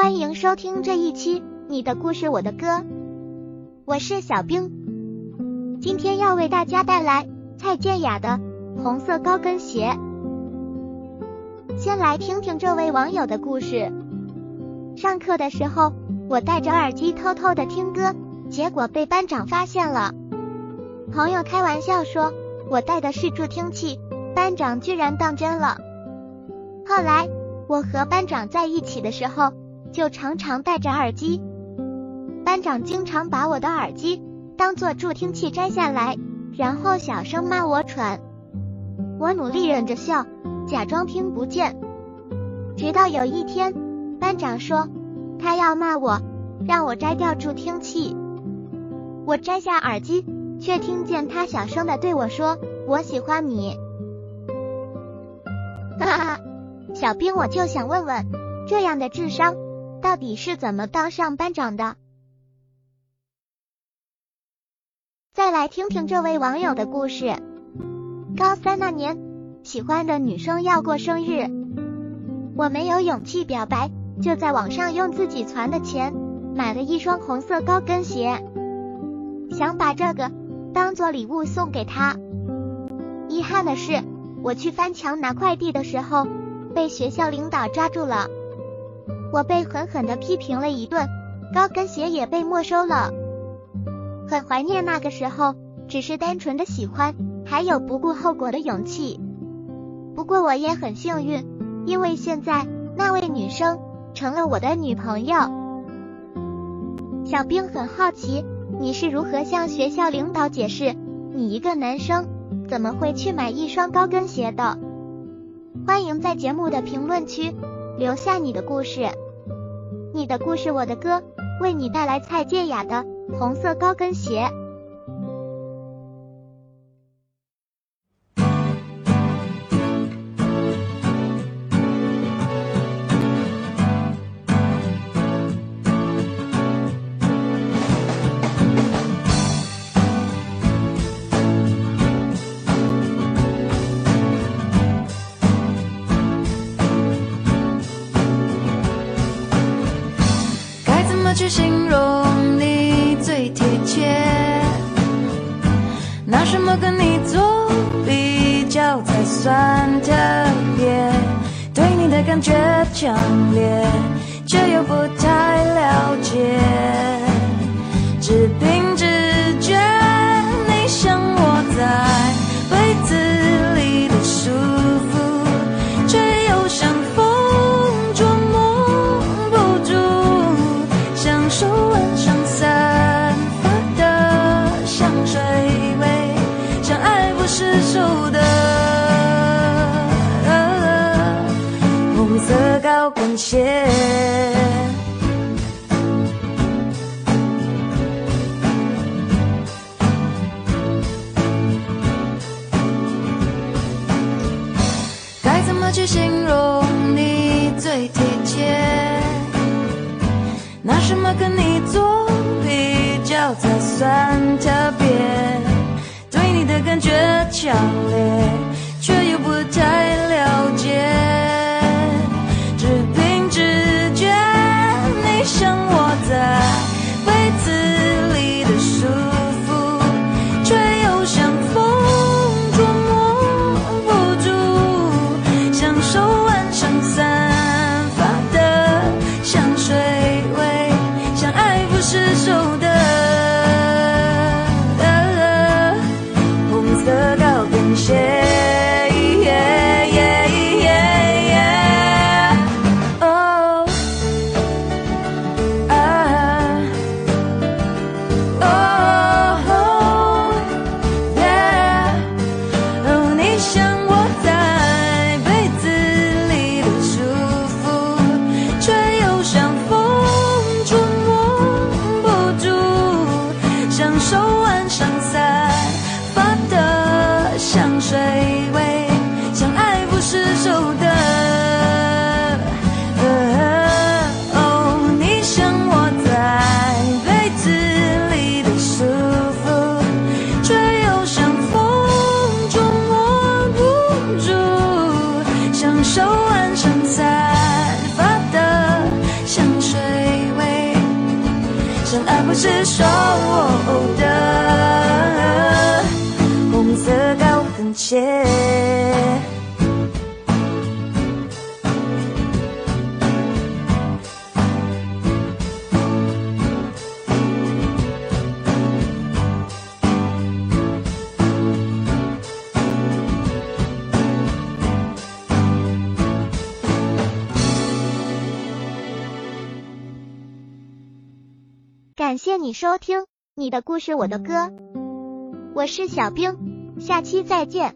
欢迎收听这一期《你的故事我的歌》，我是小冰，今天要为大家带来蔡健雅的《红色高跟鞋》。先来听听这位网友的故事。上课的时候，我戴着耳机偷偷的听歌，结果被班长发现了。朋友开玩笑说我戴的是助听器，班长居然当真了。后来我和班长在一起的时候，就常常戴着耳机。班长经常把我的耳机当做助听器摘下来，然后小声骂我蠢。我努力忍着笑，假装听不见。直到有一天，班长说他要骂我，让我摘掉助听器。我摘下耳机。却听见他小声的对我说：“我喜欢你。”哈哈，小兵，我就想问问，这样的智商到底是怎么当上班长的？再来听听这位网友的故事。高三那年，喜欢的女生要过生日，我没有勇气表白，就在网上用自己攒的钱买了一双红色高跟鞋，想把这个。当做礼物送给她。遗憾的是，我去翻墙拿快递的时候，被学校领导抓住了。我被狠狠的批评了一顿，高跟鞋也被没收了。很怀念那个时候，只是单纯的喜欢，还有不顾后果的勇气。不过我也很幸运，因为现在那位女生成了我的女朋友。小兵很好奇。你是如何向学校领导解释，你一个男生怎么会去买一双高跟鞋的？欢迎在节目的评论区留下你的故事，你的故事我的歌，为你带来蔡健雅的《红色高跟鞋》。么去形容你最贴切，拿什么跟你做比较才算特别？对你的感觉强烈，却又不太了解，只凭直高跟鞋，该怎么去形容你最贴切？拿什么跟你做比较才算特别？对你的感觉强烈，却又不太感谢你收听你的故事，我的歌，我是小冰，下期再见。